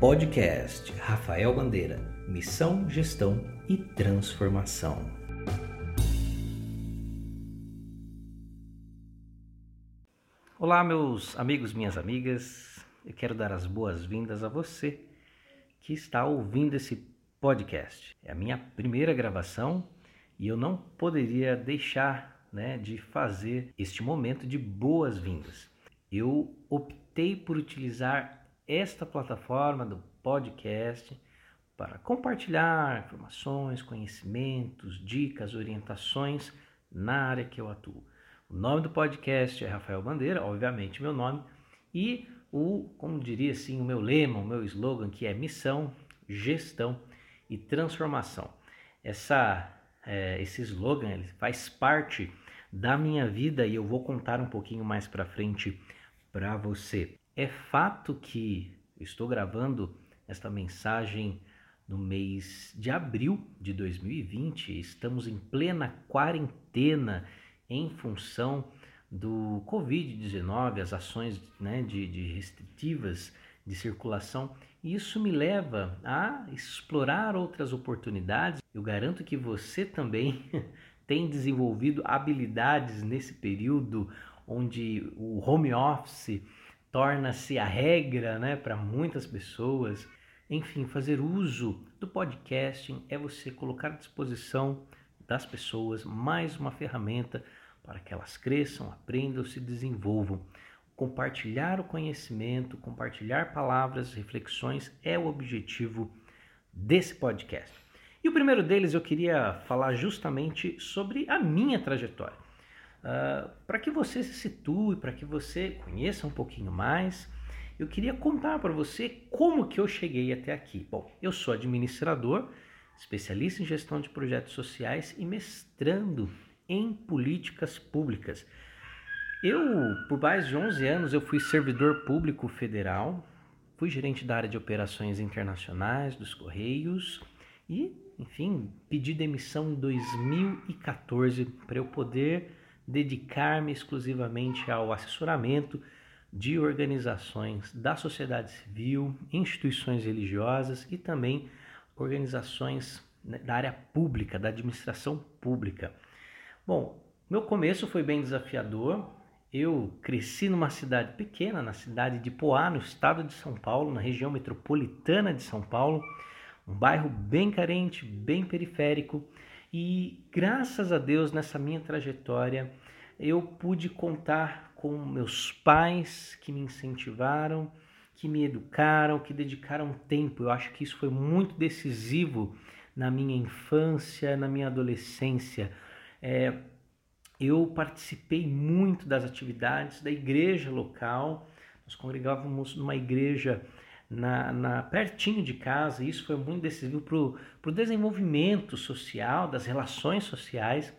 Podcast Rafael Bandeira. Missão, gestão e transformação. Olá, meus amigos, minhas amigas. Eu quero dar as boas-vindas a você que está ouvindo esse podcast. É a minha primeira gravação e eu não poderia deixar né, de fazer este momento de boas-vindas. Eu optei por utilizar esta plataforma do podcast para compartilhar informações, conhecimentos, dicas, orientações na área que eu atuo. O nome do podcast é Rafael Bandeira, obviamente meu nome, e o, como diria assim, o meu lema, o meu slogan que é missão, gestão e transformação. Essa, é, esse slogan ele faz parte da minha vida e eu vou contar um pouquinho mais para frente para você. É fato que estou gravando esta mensagem no mês de abril de 2020. Estamos em plena quarentena em função do Covid-19, as ações né, de, de restritivas de circulação. E isso me leva a explorar outras oportunidades. Eu garanto que você também tem desenvolvido habilidades nesse período onde o home office torna-se a regra né, para muitas pessoas. Enfim, fazer uso do podcasting é você colocar à disposição das pessoas mais uma ferramenta para que elas cresçam, aprendam, se desenvolvam. Compartilhar o conhecimento, compartilhar palavras, reflexões é o objetivo desse podcast. E o primeiro deles eu queria falar justamente sobre a minha trajetória. Uh, para que você se situe, para que você conheça um pouquinho mais, eu queria contar para você como que eu cheguei até aqui. Bom, eu sou administrador, especialista em gestão de projetos sociais e mestrando em políticas públicas. Eu, por mais de 11 anos, eu fui servidor público federal, fui gerente da área de operações internacionais dos Correios e, enfim, pedi demissão em 2014 para eu poder dedicar-me exclusivamente ao assessoramento de organizações da sociedade civil, instituições religiosas e também organizações né, da área pública, da administração pública. Bom, meu começo foi bem desafiador. Eu cresci numa cidade pequena, na cidade de Poá, no estado de São Paulo, na região metropolitana de São Paulo, um bairro bem carente, bem periférico, e graças a Deus, nessa minha trajetória, eu pude contar com meus pais que me incentivaram, que me educaram, que dedicaram tempo. Eu acho que isso foi muito decisivo na minha infância, na minha adolescência. É, eu participei muito das atividades da igreja local. Nós congregávamos numa igreja na, na, pertinho de casa. Isso foi muito decisivo para o desenvolvimento social, das relações sociais.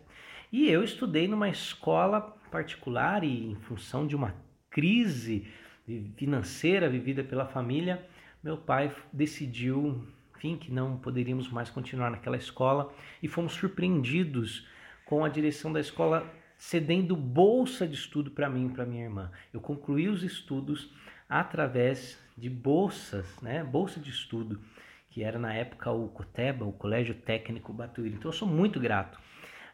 E eu estudei numa escola particular e em função de uma crise financeira vivida pela família, meu pai decidiu, enfim, que não poderíamos mais continuar naquela escola e fomos surpreendidos com a direção da escola cedendo bolsa de estudo para mim e para minha irmã. Eu concluí os estudos através de bolsas, né? Bolsa de estudo, que era na época o COTEBA, o Colégio Técnico Batuíra. Então eu sou muito grato.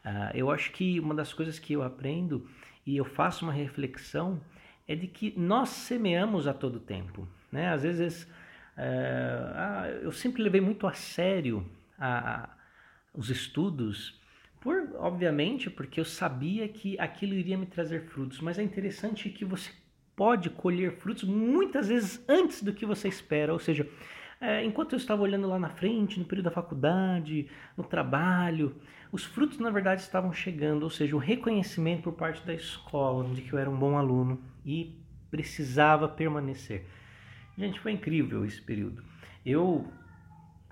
Uh, eu acho que uma das coisas que eu aprendo e eu faço uma reflexão é de que nós semeamos a todo tempo, né? Às vezes uh, eu sempre levei muito a sério a, a, os estudos por, obviamente, porque eu sabia que aquilo iria me trazer frutos, mas é interessante que você pode colher frutos muitas vezes antes do que você espera. Ou seja, é, enquanto eu estava olhando lá na frente, no período da faculdade, no trabalho, os frutos na verdade estavam chegando, ou seja, o reconhecimento por parte da escola de que eu era um bom aluno e precisava permanecer. Gente, foi incrível esse período. Eu,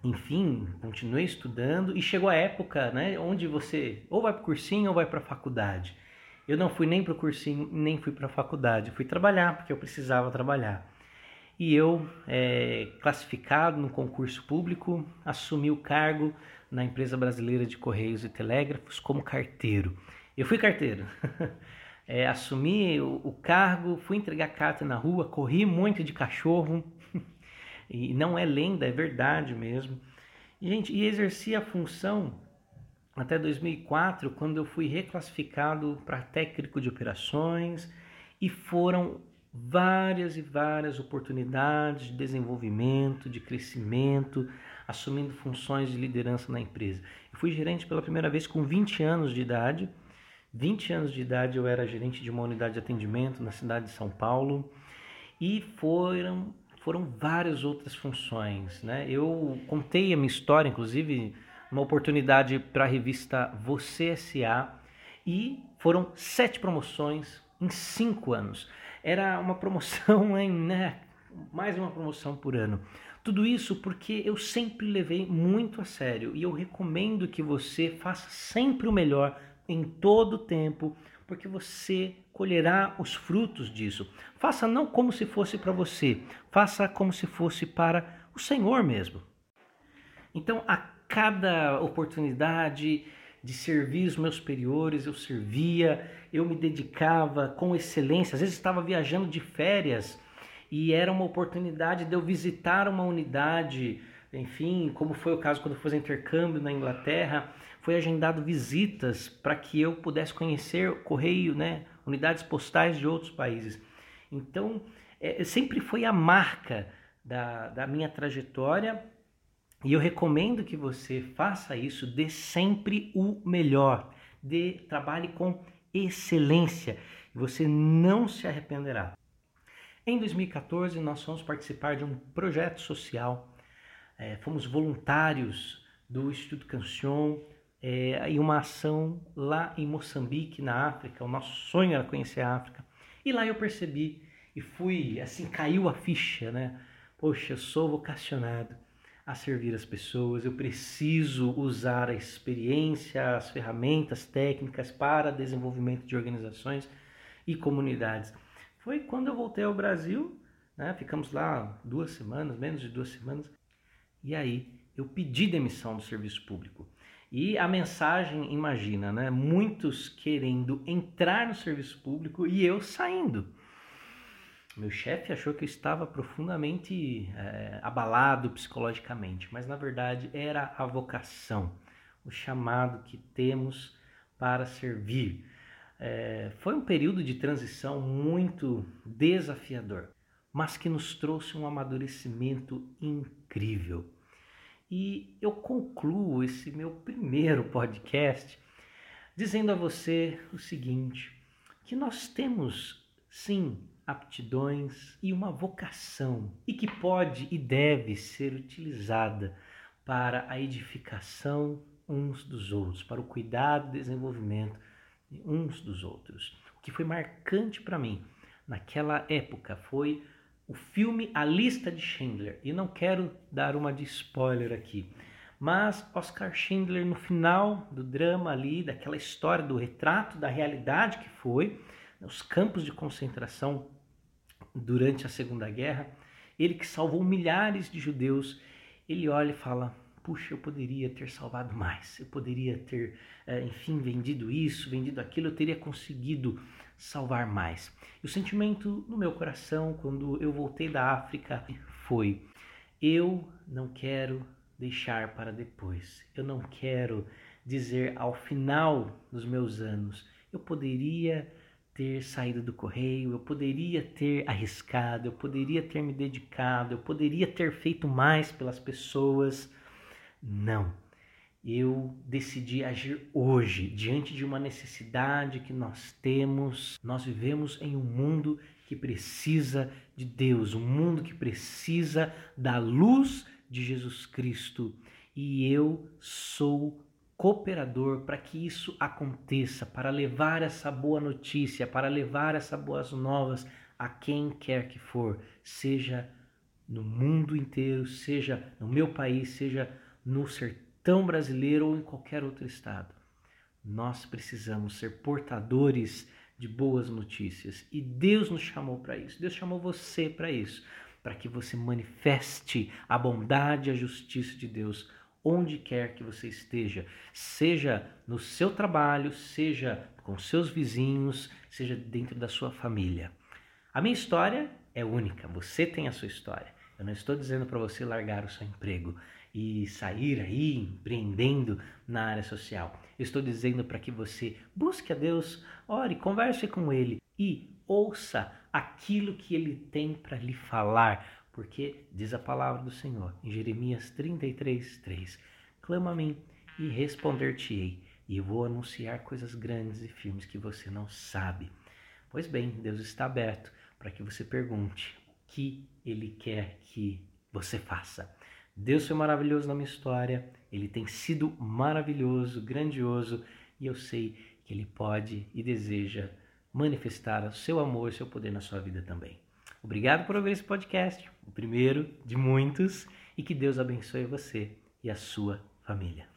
enfim, continuei estudando e chegou a época, né, onde você ou vai para o cursinho ou vai para a faculdade. Eu não fui nem para o cursinho, nem fui para a faculdade. fui trabalhar, porque eu precisava trabalhar. E eu, é, classificado no concurso público, assumi o cargo na empresa brasileira de Correios e Telégrafos como carteiro. Eu fui carteiro. é, assumi o, o, cargo, fui entregar carta na rua, corri muito de cachorro. E não é lenda, é verdade mesmo. E, gente, e exerci a função até 2004, quando eu fui reclassificado para técnico de operações e foram várias e várias oportunidades de desenvolvimento, de crescimento, assumindo funções de liderança na empresa. Eu fui gerente pela primeira vez com 20 anos de idade. 20 anos de idade eu era gerente de uma unidade de atendimento na cidade de São Paulo e foram foram várias outras funções, né? Eu contei a minha história, inclusive, uma oportunidade para a revista Você SA e foram sete promoções em cinco anos. Era uma promoção em né, mais uma promoção por ano. Tudo isso porque eu sempre levei muito a sério e eu recomendo que você faça sempre o melhor em todo o tempo, porque você colherá os frutos disso. Faça não como se fosse para você, faça como se fosse para o Senhor mesmo. Então, a cada oportunidade de servir os meus superiores, eu servia, eu me dedicava com excelência. Às vezes estava viajando de férias e era uma oportunidade de eu visitar uma unidade, enfim, como foi o caso quando eu fiz intercâmbio na Inglaterra, foi agendado visitas para que eu pudesse conhecer correio, né, unidades postais de outros países. Então, é, sempre foi a marca da, da minha trajetória e eu recomendo que você faça isso, dê sempre o melhor, dê, trabalhe com excelência, você não se arrependerá. Em 2014, nós fomos participar de um projeto social, é, fomos voluntários do Instituto Cancion é, em uma ação lá em Moçambique, na África. O nosso sonho era conhecer a África. E lá eu percebi e fui, assim, caiu a ficha, né? Poxa, eu sou vocacionado a servir as pessoas, eu preciso usar a experiência, as ferramentas técnicas para desenvolvimento de organizações e comunidades. Foi quando eu voltei ao Brasil, né, ficamos lá duas semanas, menos de duas semanas, e aí eu pedi demissão do serviço público. E a mensagem, imagina, né, muitos querendo entrar no serviço público e eu saindo. Meu chefe achou que eu estava profundamente é, abalado psicologicamente, mas na verdade era a vocação, o chamado que temos para servir. É, foi um período de transição muito desafiador, mas que nos trouxe um amadurecimento incrível. E eu concluo esse meu primeiro podcast dizendo a você o seguinte: que nós temos sim aptidões e uma vocação e que pode e deve ser utilizada para a edificação uns dos outros, para o cuidado e desenvolvimento uns dos outros. O que foi marcante para mim naquela época foi o filme A Lista de Schindler. E não quero dar uma de spoiler aqui, mas Oscar Schindler no final do drama ali, daquela história do retrato da realidade que foi, os campos de concentração durante a Segunda Guerra, ele que salvou milhares de judeus, ele olha e fala: puxa, eu poderia ter salvado mais, eu poderia ter, eh, enfim, vendido isso, vendido aquilo, eu teria conseguido salvar mais. E o sentimento no meu coração quando eu voltei da África foi: eu não quero deixar para depois, eu não quero dizer ao final dos meus anos, eu poderia ter saído do correio, eu poderia ter arriscado, eu poderia ter me dedicado, eu poderia ter feito mais pelas pessoas. Não. Eu decidi agir hoje, diante de uma necessidade que nós temos. Nós vivemos em um mundo que precisa de Deus, um mundo que precisa da luz de Jesus Cristo. E eu sou cooperador para que isso aconteça, para levar essa boa notícia, para levar essas boas novas a quem quer que for, seja no mundo inteiro, seja no meu país, seja no sertão brasileiro ou em qualquer outro estado. Nós precisamos ser portadores de boas notícias e Deus nos chamou para isso. Deus chamou você para isso, para que você manifeste a bondade e a justiça de Deus onde quer que você esteja, seja no seu trabalho, seja com seus vizinhos, seja dentro da sua família. A minha história é única, você tem a sua história. Eu não estou dizendo para você largar o seu emprego e sair aí empreendendo na área social. Eu estou dizendo para que você busque a Deus, ore, converse com Ele e ouça aquilo que Ele tem para lhe falar, porque diz a palavra do Senhor em Jeremias 33, 3: Clama a mim e responder-te-ei, e vou anunciar coisas grandes e firmes que você não sabe. Pois bem, Deus está aberto para que você pergunte o que Ele quer que você faça. Deus foi maravilhoso na minha história, Ele tem sido maravilhoso, grandioso, e eu sei que Ele pode e deseja manifestar o seu amor, o seu poder na sua vida também. Obrigado por ouvir esse podcast, o primeiro de muitos, e que Deus abençoe você e a sua família.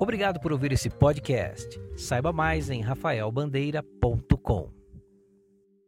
Obrigado por ouvir esse podcast. Saiba mais em rafaelbandeira.com.